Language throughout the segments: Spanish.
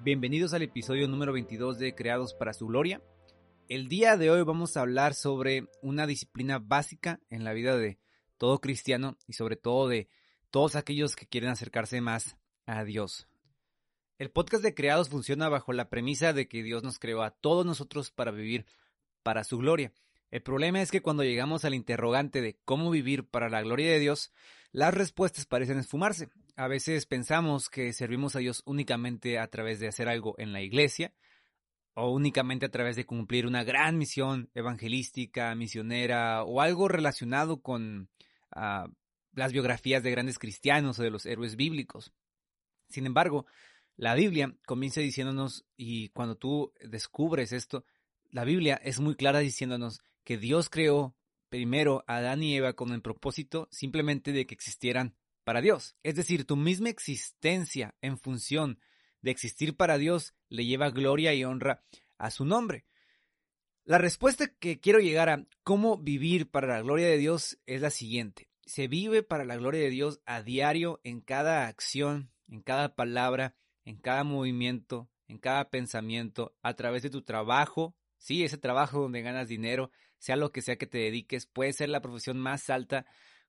Bienvenidos al episodio número 22 de Creados para su Gloria. El día de hoy vamos a hablar sobre una disciplina básica en la vida de todo cristiano y sobre todo de todos aquellos que quieren acercarse más a Dios. El podcast de Creados funciona bajo la premisa de que Dios nos creó a todos nosotros para vivir para su gloria. El problema es que cuando llegamos al interrogante de cómo vivir para la gloria de Dios, las respuestas parecen esfumarse. A veces pensamos que servimos a Dios únicamente a través de hacer algo en la iglesia, o únicamente a través de cumplir una gran misión evangelística, misionera, o algo relacionado con ah, las biografías de grandes cristianos o de los héroes bíblicos. Sin embargo, la Biblia comienza diciéndonos, y cuando tú descubres esto, la Biblia es muy clara diciéndonos que Dios creó primero a Adán y Eva con el propósito simplemente de que existieran para Dios. Es decir, tu misma existencia en función de existir para Dios le lleva gloria y honra a su nombre. La respuesta que quiero llegar a cómo vivir para la gloria de Dios es la siguiente. Se vive para la gloria de Dios a diario en cada acción, en cada palabra, en cada movimiento, en cada pensamiento, a través de tu trabajo, sí, ese trabajo donde ganas dinero, sea lo que sea que te dediques, puede ser la profesión más alta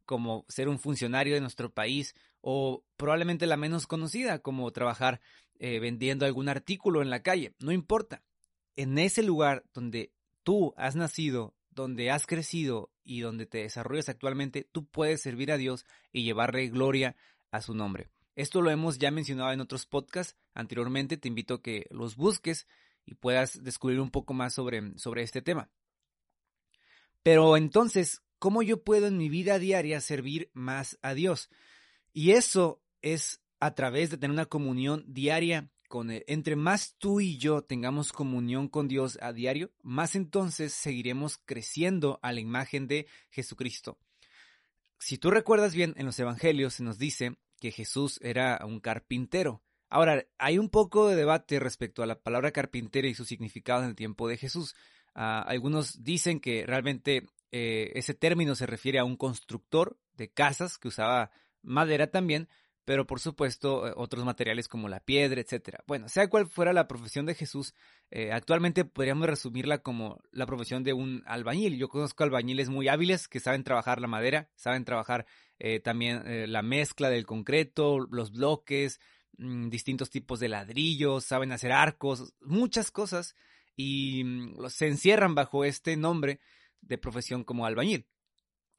como ser un funcionario de nuestro país o probablemente la menos conocida como trabajar eh, vendiendo algún artículo en la calle, no importa. En ese lugar donde tú has nacido, donde has crecido y donde te desarrollas actualmente, tú puedes servir a Dios y llevarle gloria a su nombre. Esto lo hemos ya mencionado en otros podcasts anteriormente, te invito a que los busques y puedas descubrir un poco más sobre, sobre este tema. Pero entonces, ¿cómo yo puedo en mi vida diaria servir más a Dios? Y eso es a través de tener una comunión diaria con Él. Entre más tú y yo tengamos comunión con Dios a diario, más entonces seguiremos creciendo a la imagen de Jesucristo. Si tú recuerdas bien, en los Evangelios se nos dice que Jesús era un carpintero. Ahora, hay un poco de debate respecto a la palabra carpintero y su significado en el tiempo de Jesús. Ah, algunos dicen que realmente eh, ese término se refiere a un constructor de casas que usaba madera también, pero por supuesto eh, otros materiales como la piedra, etcétera. Bueno, sea cual fuera la profesión de Jesús, eh, actualmente podríamos resumirla como la profesión de un albañil. Yo conozco albañiles muy hábiles que saben trabajar la madera, saben trabajar también la mezcla del concreto, los bloques, mm, distintos tipos de ladrillos, saben hacer arcos, muchas cosas y mm, se encierran bajo este nombre de profesión como albañil.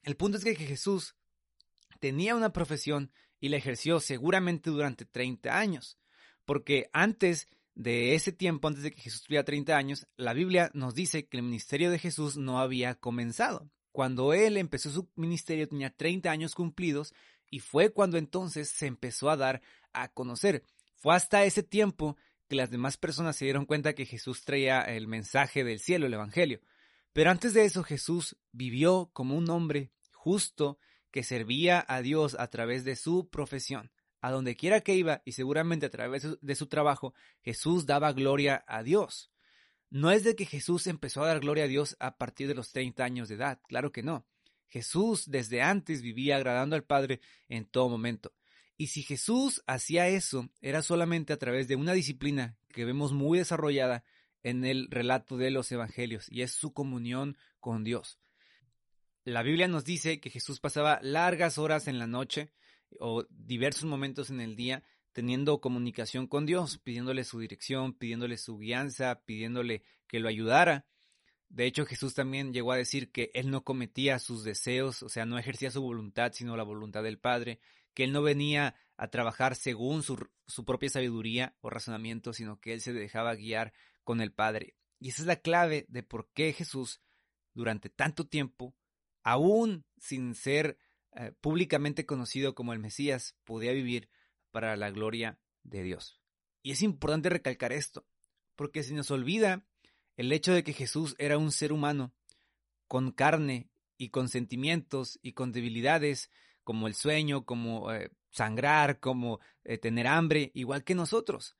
El punto es que Jesús tenía una profesión y la ejerció seguramente durante 30 años, porque antes de ese tiempo, antes de que Jesús tuviera 30 años, la Biblia nos dice que el ministerio de Jesús no había comenzado. Cuando él empezó su ministerio tenía 30 años cumplidos y fue cuando entonces se empezó a dar a conocer. Fue hasta ese tiempo que las demás personas se dieron cuenta que Jesús traía el mensaje del cielo, el Evangelio. Pero antes de eso Jesús vivió como un hombre justo que servía a Dios a través de su profesión. A donde quiera que iba y seguramente a través de su trabajo, Jesús daba gloria a Dios. No es de que Jesús empezó a dar gloria a Dios a partir de los 30 años de edad, claro que no. Jesús desde antes vivía agradando al Padre en todo momento. Y si Jesús hacía eso, era solamente a través de una disciplina que vemos muy desarrollada en el relato de los evangelios, y es su comunión con Dios. La Biblia nos dice que Jesús pasaba largas horas en la noche o diversos momentos en el día teniendo comunicación con Dios, pidiéndole su dirección, pidiéndole su guianza, pidiéndole que lo ayudara. De hecho, Jesús también llegó a decir que él no cometía sus deseos, o sea, no ejercía su voluntad, sino la voluntad del Padre, que él no venía a trabajar según su, propia sabiduría o razonamiento, sino que él se dejaba guiar con el Padre. Y esa es la clave de por qué Jesús, durante tanto tiempo, aún sin ser eh, públicamente conocido como el Mesías, podía vivir para la gloria de Dios. Y es importante recalcar esto, porque se nos olvida el hecho de que Jesús era un ser humano, con carne y con sentimientos y con debilidades como el sueño, como eh, sangrar, como eh, tener hambre, igual que nosotros.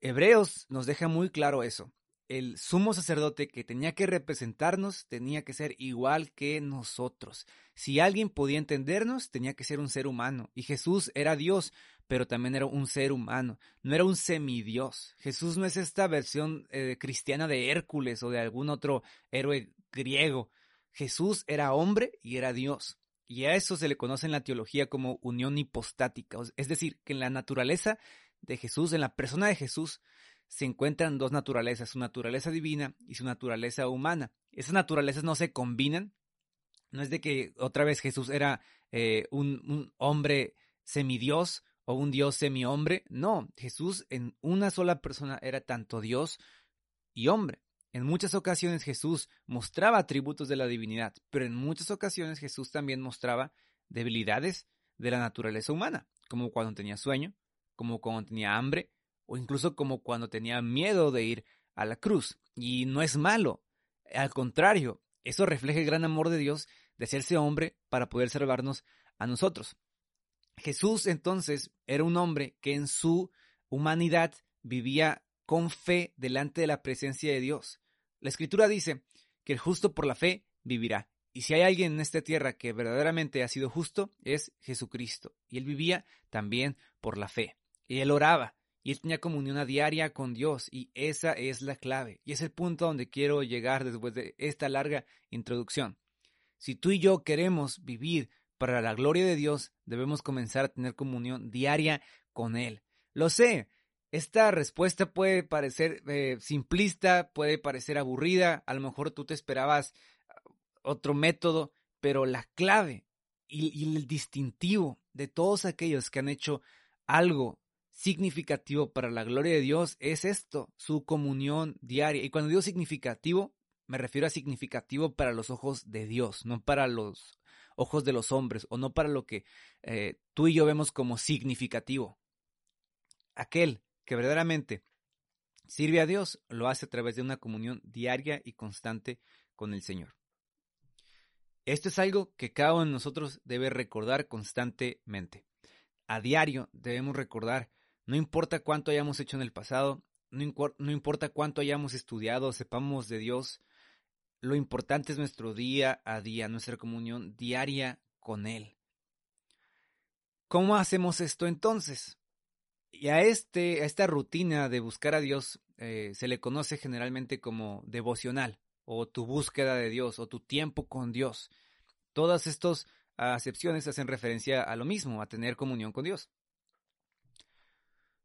Hebreos nos deja muy claro eso. El sumo sacerdote que tenía que representarnos tenía que ser igual que nosotros. Si alguien podía entendernos, tenía que ser un ser humano. Y Jesús era Dios, pero también era un ser humano, no era un semidios. Jesús no es esta versión eh, cristiana de Hércules o de algún otro héroe griego. Jesús era hombre y era Dios. Y a eso se le conoce en la teología como unión hipostática, es decir, que en la naturaleza de Jesús, en la persona de Jesús, se encuentran dos naturalezas, su naturaleza divina y su naturaleza humana. Esas naturalezas no se combinan. No es de que otra vez Jesús era eh, un, un hombre semidios o un Dios semi-hombre. No, Jesús en una sola persona era tanto Dios y hombre. En muchas ocasiones Jesús mostraba atributos de la divinidad, pero en muchas ocasiones Jesús también mostraba debilidades de la naturaleza humana, como cuando tenía sueño, como cuando tenía hambre, o incluso como cuando tenía miedo de ir a la cruz. Y no es malo, al contrario, eso refleja el gran amor de Dios de hacerse hombre para poder salvarnos a nosotros. Jesús entonces era un hombre que en su humanidad vivía con fe delante de la presencia de Dios. La escritura dice que el justo por la fe vivirá. Y si hay alguien en esta tierra que verdaderamente ha sido justo, es Jesucristo. Y él vivía también por la fe. Y él oraba. Y él tenía comunión a diaria con Dios. Y esa es la clave. Y es el punto donde quiero llegar después de esta larga introducción. Si tú y yo queremos vivir para la gloria de Dios, debemos comenzar a tener comunión diaria con Él. Lo sé, esta respuesta puede parecer eh, simplista, puede parecer aburrida, a lo mejor tú te esperabas uh, otro método, pero la clave y, y el distintivo de todos aquellos que han hecho algo significativo para la gloria de Dios es esto, su comunión diaria. Y cuando digo significativo, me refiero a significativo para los ojos de Dios, no para los ojos de los hombres o no para lo que eh, tú y yo vemos como significativo. Aquel que verdaderamente sirve a Dios lo hace a través de una comunión diaria y constante con el Señor. Esto es algo que cada uno de nosotros debe recordar constantemente. A diario debemos recordar, no importa cuánto hayamos hecho en el pasado, no, importa cuánto hayamos estudiado, sepamos de Dios, lo importante es nuestro día a día, nuestra comunión diaria con Él. ¿Cómo hacemos esto entonces? Y a, este, a esta rutina de buscar a Dios eh, se le conoce generalmente como devocional, o tu búsqueda de Dios, o tu tiempo con Dios. Todas estas acepciones hacen referencia a lo mismo, a tener comunión con Dios.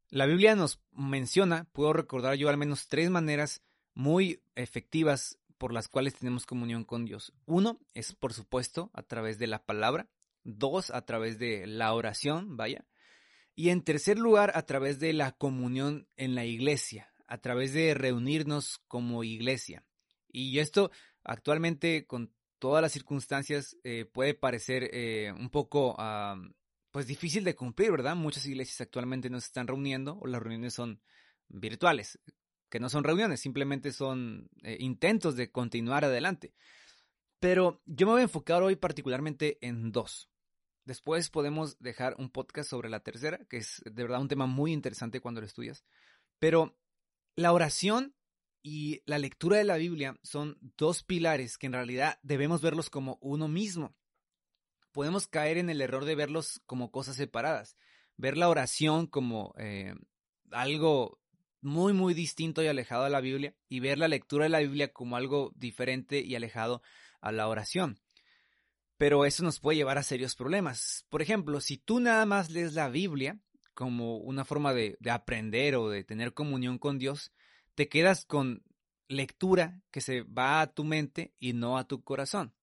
La Biblia nos menciona, puedo recordar yo al menos tres maneras muy efectivas por las cuales tenemos comunión con Dios. Uno es, por supuesto, a través de la palabra. Dos, a través de la oración, vaya. Y en tercer lugar, a través de la comunión en la iglesia, a través de reunirnos como iglesia. Y esto actualmente, con todas las circunstancias, eh, puede parecer eh, un poco pues difícil de cumplir, ¿verdad? Muchas iglesias actualmente no se están reuniendo o las reuniones son virtuales que no son reuniones, simplemente son eh, intentos de continuar adelante. Pero yo me voy a enfocar hoy particularmente en dos. Después podemos dejar un podcast sobre la tercera, que es de verdad un tema muy interesante cuando lo estudias. Pero la oración y la lectura de la Biblia son dos pilares que en realidad debemos verlos como uno mismo. Podemos caer en el error de verlos como cosas separadas, ver la oración como eh, algo muy, muy distinto y alejado de la Biblia y ver la lectura de la Biblia como algo diferente y alejado a la oración. Pero eso nos puede llevar a serios problemas. Por ejemplo, si tú nada más lees la Biblia como una forma de, de aprender o de tener comunión con Dios, te quedas con lectura que se va a tu mente y no a tu corazón.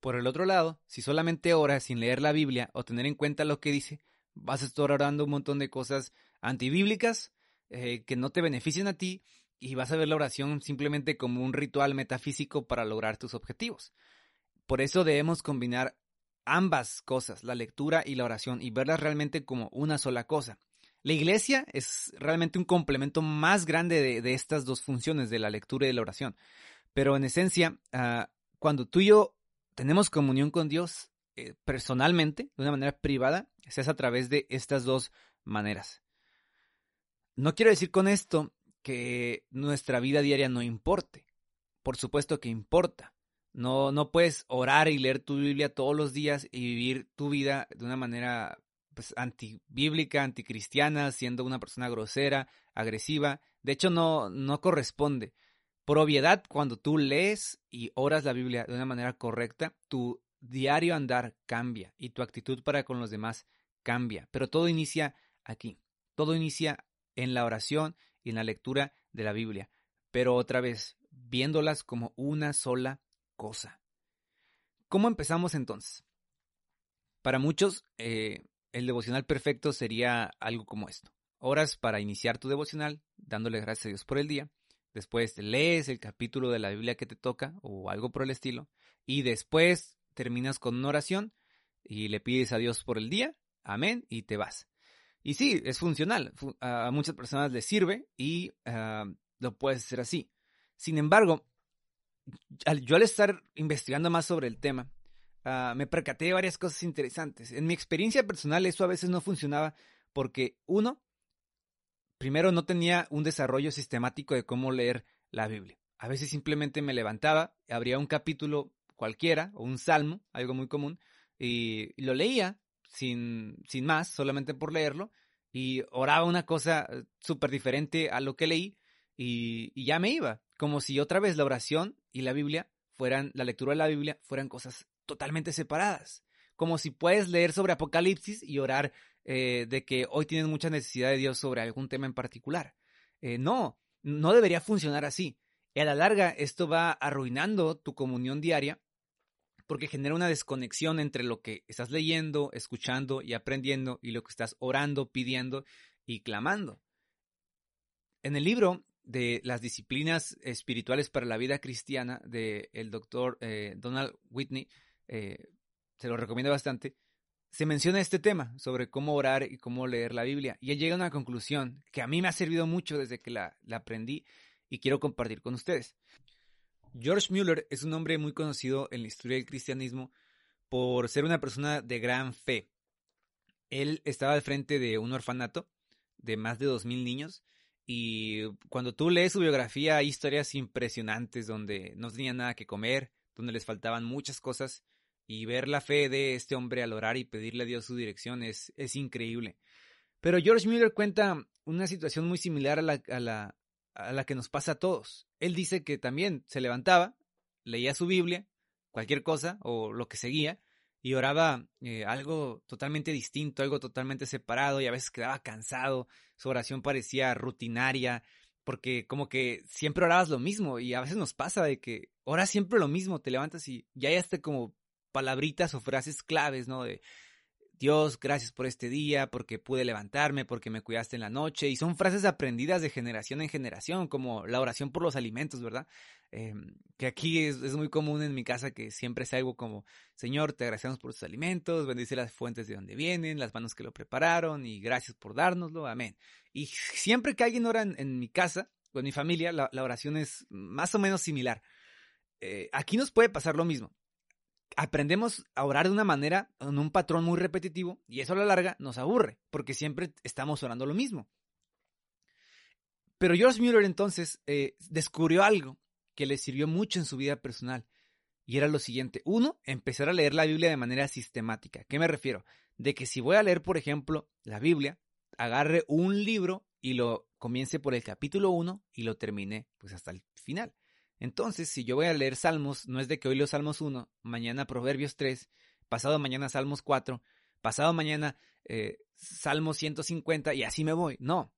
Por el otro lado, si solamente oras sin leer la Biblia o tener en cuenta lo que dice, vas a estar orando un montón de cosas antibíblicas eh, que no te beneficien a ti y vas a ver la oración simplemente como un ritual metafísico para lograr tus objetivos. Por eso debemos combinar ambas cosas, la lectura y la oración, y verlas realmente como una sola cosa. La iglesia es realmente un complemento más grande de, estas dos funciones, de la lectura y de la oración. Pero en esencia, ah, cuando tú y yo tenemos comunión con Dios eh, personalmente, de una manera privada, se hace a través de estas dos maneras. No quiero decir con esto que nuestra vida diaria no importe. Por supuesto que importa. No, no puedes orar y leer tu Biblia todos los días y vivir tu vida de una manera pues antibíblica, anticristiana, siendo una persona grosera, agresiva. De hecho, no, no corresponde. Por obviedad, cuando tú lees y oras la Biblia de una manera correcta, tu diario andar cambia y tu actitud para con los demás cambia. Pero todo inicia aquí. Todo inicia en la oración y en la lectura de la Biblia. Pero otra vez, viéndolas como una sola cosa. ¿Cómo empezamos entonces? Para muchos, eh, el devocional perfecto sería algo como esto. Horas para iniciar tu devocional, dándole gracias a Dios por el día. Después lees el capítulo de la Biblia que te toca o algo por el estilo. Y después terminas con una oración y le pides a Dios por el día. Amén. Y te vas. Y sí, es funcional. A muchas personas les sirve y ah, lo puedes hacer así. Sin embargo, yo al estar investigando más sobre el tema, Ah, me percaté de varias cosas interesantes. En mi experiencia personal eso a veces no funcionaba porque uno, primero no tenía un desarrollo sistemático de cómo leer la Biblia. A veces simplemente me levantaba, abría un capítulo cualquiera o un salmo, algo muy común, y, lo leía sin, sin más, solamente por leerlo, y oraba una cosa eh, súper diferente a lo que leí y, y ya me iba, como si otra vez la oración y la Biblia fueran, la lectura de la Biblia fueran cosas totalmente separadas. Como si puedes leer sobre Apocalipsis y orar eh, de que hoy tienes mucha necesidad de Dios sobre algún tema en particular. Eh, no, no debería funcionar así. Y a la larga esto va arruinando tu comunión diaria porque genera una desconexión entre lo que estás leyendo, escuchando y aprendiendo y lo que estás orando, pidiendo y clamando. En el libro de las disciplinas espirituales para la vida cristiana del el doctor eh, Donald Whitney, eh, se lo recomiendo bastante, se menciona este tema sobre cómo orar y cómo leer la Biblia. Y él llega a una conclusión que a mí me ha servido mucho desde que la, la aprendí y quiero compartir con ustedes. George Mueller es un hombre muy conocido en la historia del cristianismo por ser una persona de gran fe. Él estaba al frente de un orfanato de más de 2.000 niños y cuando tú lees su biografía hay historias impresionantes donde no tenían nada que comer, donde les faltaban muchas cosas y ver la fe de este hombre al orar y pedirle a Dios su dirección es, es increíble. Pero George Miller cuenta una situación muy similar a la, a, la, a la que nos pasa a todos. Él dice que también se levantaba, leía su Biblia, cualquier cosa o lo que seguía, y oraba eh, algo totalmente distinto, algo totalmente separado, y a veces quedaba cansado, su oración parecía rutinaria, porque como que siempre orabas lo mismo, y a veces nos pasa de que oras siempre lo mismo, te levantas y ya hay hasta como palabritas o frases claves, ¿no? De Dios, gracias por este día, porque pude levantarme, porque me cuidaste en la noche. Y son frases aprendidas de generación en generación, como la oración por los alimentos, ¿verdad? Eh, que aquí es, muy común en mi casa que siempre es algo como, Señor, te agradecemos por tus alimentos, bendice las fuentes de donde vienen, las manos que lo prepararon y gracias por dárnoslo, amén. Y siempre que alguien ora en, mi casa o en mi familia, la, oración es más o menos similar. Eh, aquí nos puede pasar lo mismo aprendemos a orar de una manera, en un patrón muy repetitivo, y eso a la larga nos aburre, porque siempre estamos orando lo mismo. Pero George Mueller entonces eh, descubrió algo que le sirvió mucho en su vida personal, y era lo siguiente. Uno, empezar a leer la Biblia de manera sistemática. ¿Qué me refiero? De que si voy a leer, por ejemplo, la Biblia, agarre un libro y lo comience por el capítulo 1 y lo termine pues hasta el final. Entonces, si yo voy a leer Salmos, no es de que hoy leo Salmos 1, mañana Proverbios 3, pasado mañana Salmos 4, pasado mañana eh, Salmos 150 y así me voy. No.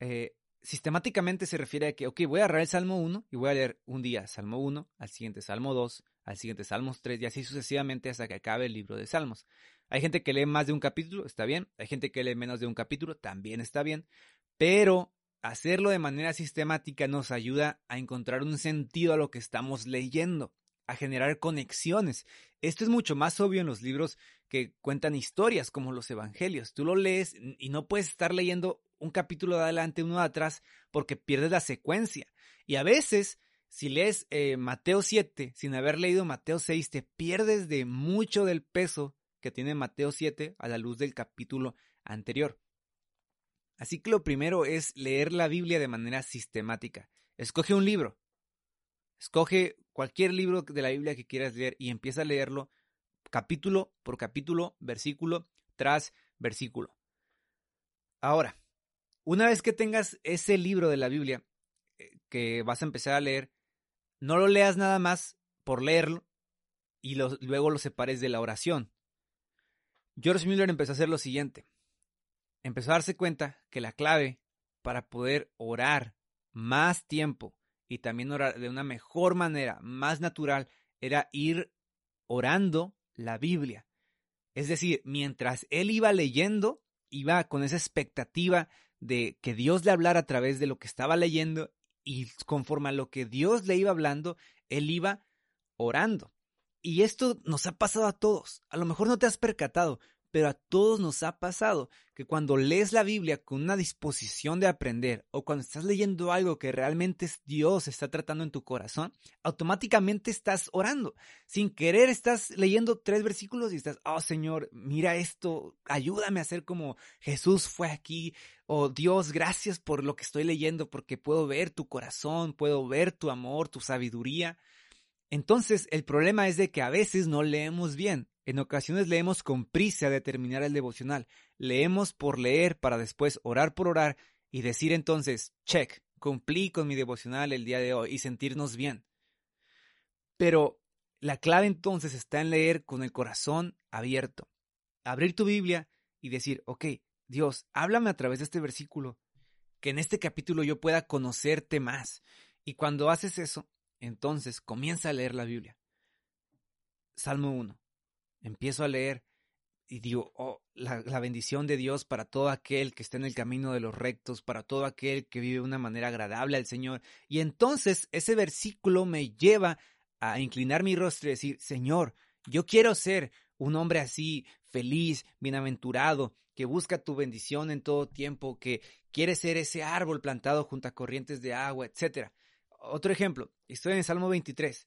Eh, sistemáticamente se refiere a que, ok, voy a agarrar el Salmo 1 y voy a leer un día Salmo 1, al siguiente Salmo 2, al siguiente Salmos 3 y así sucesivamente hasta que acabe el libro de Salmos. Hay gente que lee más de un capítulo, está bien. Hay gente que lee menos de un capítulo, también está bien. Pero hacerlo de manera sistemática nos ayuda a encontrar un sentido a lo que estamos leyendo, a generar conexiones. Esto es mucho más obvio en los libros que cuentan historias como los evangelios. Tú lo lees y no puedes estar leyendo un capítulo de adelante, uno de atrás, porque pierdes la secuencia. Y a veces, si lees eh, Mateo 7 sin haber leído Mateo 6, te pierdes de mucho del peso que tiene Mateo 7 a la luz del capítulo anterior. Así que lo primero es leer la Biblia de manera sistemática. Escoge un libro. Escoge cualquier libro de la Biblia que quieras leer y empieza a leerlo capítulo por capítulo, versículo tras versículo. Ahora, una vez que tengas ese libro de la Biblia eh, que vas a empezar a leer, no lo leas nada más por leerlo y luego lo separes de la oración. George Miller empezó a hacer lo siguiente. Empezó a darse cuenta que la clave para poder orar más tiempo y también orar de una mejor manera, más natural, era ir orando la Biblia. Es decir, mientras él iba leyendo, iba con esa expectativa de que Dios le hablara a través de lo que estaba leyendo y conforme a lo que Dios le iba hablando, él iba orando. Y esto nos ha pasado a todos. A lo mejor no te has percatado, pero a todos nos ha pasado que cuando lees la Biblia con una disposición de aprender o cuando estás leyendo algo que realmente Dios está tratando en tu corazón, automáticamente estás orando. Sin querer estás leyendo tres versículos y estás, oh Señor, mira esto, ayúdame a ser como Jesús fue aquí. Oh Dios, gracias por lo que estoy leyendo porque puedo ver tu corazón, puedo ver tu amor, tu sabiduría. Entonces, el problema es de que a veces no leemos bien. En ocasiones leemos con prisa de terminar el devocional. Leemos por leer para después orar por orar y decir entonces, check, cumplí con mi devocional el día de hoy y sentirnos bien. Pero la clave entonces está en leer con el corazón abierto. Abrir tu Biblia y decir, ok, Dios, háblame a través de este versículo, que en este capítulo yo pueda conocerte más. Y cuando haces eso, entonces comienza a leer la Biblia. Salmo 1. Empiezo a leer y digo, oh, la, la, bendición de Dios para todo aquel que está en el camino de los rectos, para todo aquel que vive de una manera agradable al Señor. Y entonces ese versículo me lleva a inclinar mi rostro y decir, Señor, yo quiero ser un hombre así, feliz, bienaventurado, que busca tu bendición en todo tiempo, que quiere ser ese árbol plantado junto a corrientes de agua, etc. Otro ejemplo, estoy en el Salmo 23.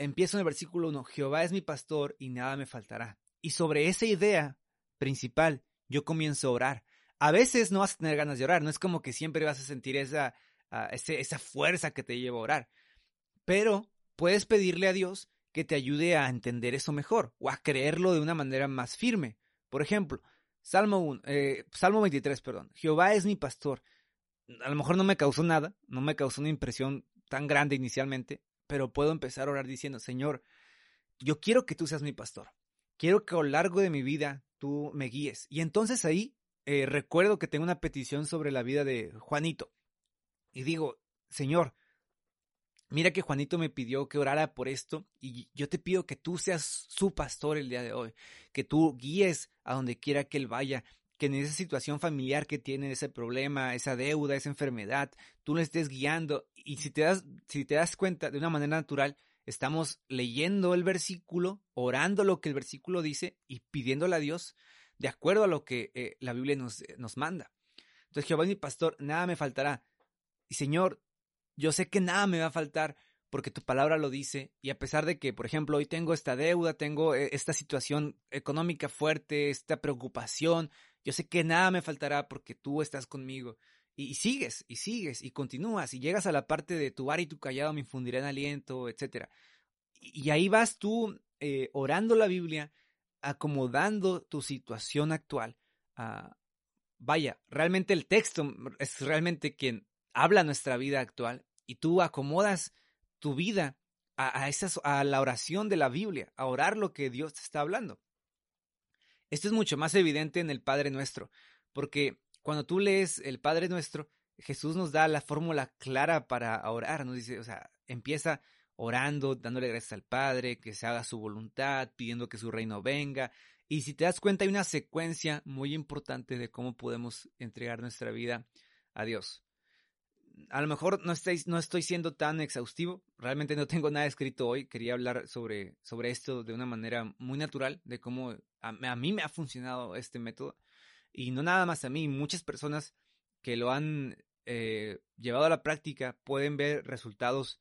Empiezo en el versículo 1, Jehová es mi pastor y nada me faltará. Y sobre esa idea principal, yo comienzo a orar. A veces no vas a tener ganas de orar, no es como que siempre vas a sentir esa, ese, esa fuerza que te lleva a orar. Pero puedes pedirle a Dios que te ayude a entender eso mejor o a creerlo de una manera más firme. Por ejemplo, Salmo, 1, eh, Salmo 23, perdón. Jehová es mi pastor. A lo mejor no me causó nada, no me causó una impresión tan grande inicialmente, pero puedo empezar a orar diciendo, Señor, yo quiero que tú seas mi pastor. Quiero que a lo largo de mi vida tú me guíes. Y entonces ahí eh, recuerdo que tengo una petición sobre la vida de Juanito. Y digo, Señor, mira que Juanito me pidió que orara por esto y yo te pido que tú seas su pastor el día de hoy, que tú guíes a donde quiera que él vaya, que en esa situación familiar que tiene, ese problema, esa deuda, esa enfermedad, tú lo estés guiando. Y si te das, si te das cuenta de una manera natural, estamos leyendo el versículo, orando lo que el versículo dice y pidiéndole a Dios de acuerdo a lo que eh, la Biblia nos, eh, nos manda. Entonces, Jehová es mi pastor, nada me faltará. Y Señor, yo sé que nada me va a faltar porque tu palabra lo dice, y a pesar de que, por ejemplo, hoy tengo esta deuda, tengo eh, esta situación económica fuerte, esta preocupación, yo sé que nada me faltará porque tú estás conmigo. Y, sigues, y sigues, y continúas, y llegas a la parte de tu bar y tu callado me infundirán aliento, etc. Y, ahí vas tú eh, orando la Biblia, acomodando tu situación actual. Ah, vaya, realmente el texto es realmente quien habla nuestra vida actual y tú acomodas tu vida a, a la oración de la Biblia, a orar lo que Dios te está hablando. Esto es mucho más evidente en el Padre Nuestro, porque cuando tú lees el Padre Nuestro, Jesús nos da la fórmula clara para orar, nos dice, o sea, empieza orando, dándole gracias al Padre, que se haga su voluntad, pidiendo que su reino venga. Y si te das cuenta, hay una secuencia muy importante de cómo podemos entregar nuestra vida a Dios. A lo mejor no, estáis, no estoy siendo tan exhaustivo, realmente no tengo nada escrito hoy, quería hablar sobre, sobre esto de una manera muy natural, de cómo a, mí me ha funcionado este método. Y no nada más a mí, muchas personas que lo han eh, llevado a la práctica pueden ver resultados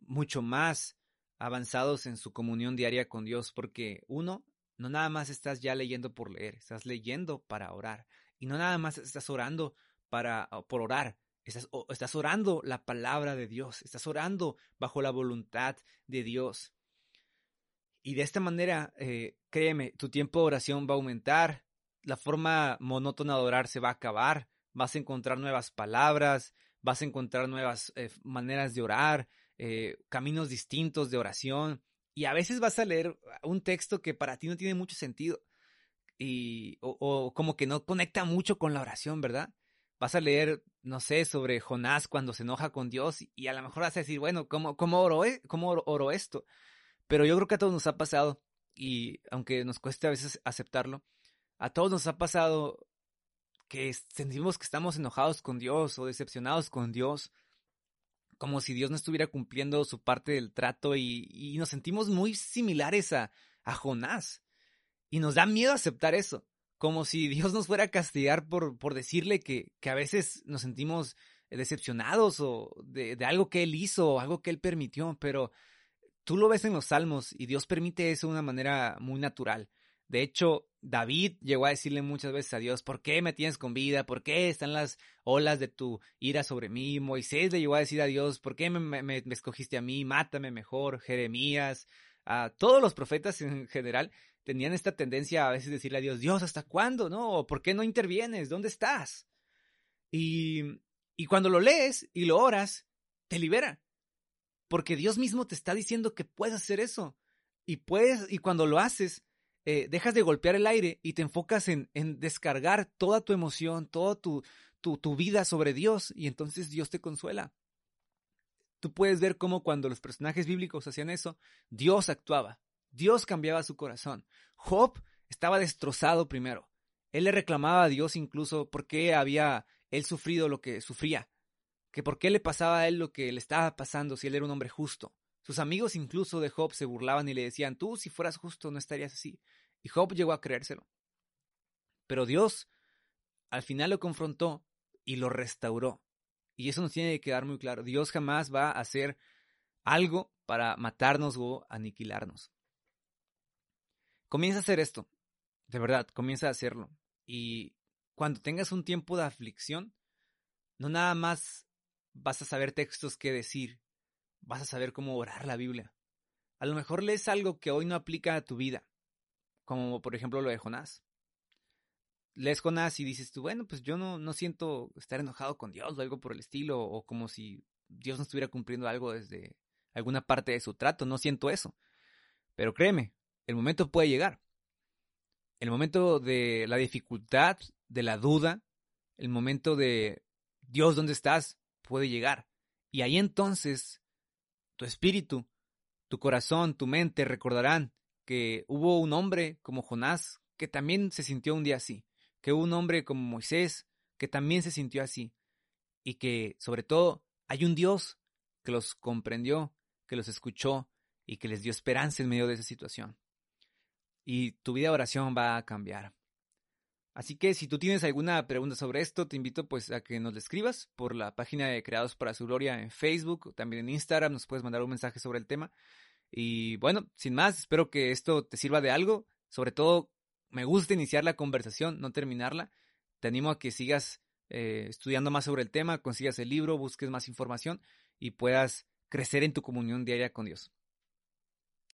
mucho más avanzados en su comunión diaria con Dios, porque uno, no nada más estás ya leyendo por leer, estás leyendo para orar. Y no nada más estás orando para, por orar, estás, estás orando la palabra de Dios, estás orando bajo la voluntad de Dios. Y de esta manera, eh, créeme, tu tiempo de oración va a aumentar, la forma monótona de orar se va a acabar, vas a encontrar nuevas palabras, vas a encontrar nuevas eh, maneras de orar, eh, caminos distintos de oración, y a veces vas a leer un texto que para ti no tiene mucho sentido, y, o, como que no conecta mucho con la oración, ¿verdad? Vas a leer, no sé, sobre Jonás cuando se enoja con Dios, y, a lo mejor a decir, bueno, ¿cómo, cómo, oro, e, cómo oro esto? Pero yo creo que a todos nos ha pasado, y aunque nos cueste a veces aceptarlo, a todos nos ha pasado que sentimos que estamos enojados con Dios o decepcionados con Dios, como si Dios no estuviera cumpliendo su parte del trato y, nos sentimos muy similares a, a, Jonás. Y nos da miedo aceptar eso, como si Dios nos fuera a castigar por, por decirle que, que a veces nos sentimos decepcionados o de, de algo que Él hizo o algo que Él permitió, pero tú lo ves en los salmos y Dios permite eso de una manera muy natural. De hecho, David llegó a decirle muchas veces a Dios, ¿por qué me tienes con vida? ¿Por qué están las olas de tu ira sobre mí? Moisés le llegó a decir a Dios, ¿por qué me, escogiste a mí? Mátame mejor. Jeremías, a todos los profetas en general tenían esta tendencia a veces decirle a Dios, Dios, ¿hasta cuándo? ¿No? ¿Por qué no intervienes? ¿Dónde estás? Y, y cuando lo lees y lo oras, te libera. Porque Dios mismo te está diciendo que puedes hacer eso. Y puedes, y cuando lo haces, eh, dejas de golpear el aire y te enfocas en, descargar toda tu emoción, toda tu, tu, vida sobre Dios y entonces Dios te consuela. Tú puedes ver cómo cuando los personajes bíblicos hacían eso, Dios actuaba, Dios cambiaba su corazón. Job estaba destrozado primero. Él le reclamaba a Dios incluso por qué había él sufrido lo que sufría, que por qué le pasaba a él lo que le estaba pasando si él era un hombre justo. Sus amigos incluso de Job se burlaban y le decían, tú si fueras justo no estarías así. Y Job llegó a creérselo. Pero Dios al final lo confrontó y lo restauró. Y eso nos tiene que quedar muy claro. Dios jamás va a hacer algo para matarnos o aniquilarnos. Comienza a hacer esto. De verdad, comienza a hacerlo. Y cuando tengas un tiempo de aflicción, no nada más vas a saber textos que decir, vas a saber cómo orar la Biblia. A lo mejor lees algo que hoy no aplica a tu vida, como por ejemplo lo de Jonás. Lees Jonás y dices tú, bueno, pues yo no, no siento estar enojado con Dios o algo por el estilo, o como si Dios no estuviera cumpliendo algo desde alguna parte de su trato, no siento eso. Pero créeme, el momento puede llegar. El momento de la dificultad, de la duda, el momento de Dios, ¿dónde estás? puede llegar. Y ahí entonces tu espíritu, tu corazón, tu mente recordarán que hubo un hombre como Jonás que también se sintió un día así, que hubo un hombre como Moisés que también se sintió así, y que sobre todo hay un Dios que los comprendió, que los escuchó y que les dio esperanza en medio de esa situación. Y tu vida de oración va a cambiar. Así que si tú tienes alguna pregunta sobre esto, te invito pues a que nos la escribas por la página de Creados para su Gloria en Facebook, también en Instagram, nos puedes mandar un mensaje sobre el tema. Y bueno, sin más, espero que esto te sirva de algo. Sobre todo, me gusta iniciar la conversación, no terminarla. Te animo a que sigas eh, estudiando más sobre el tema, consigas el libro, busques más información y puedas crecer en tu comunión diaria con Dios.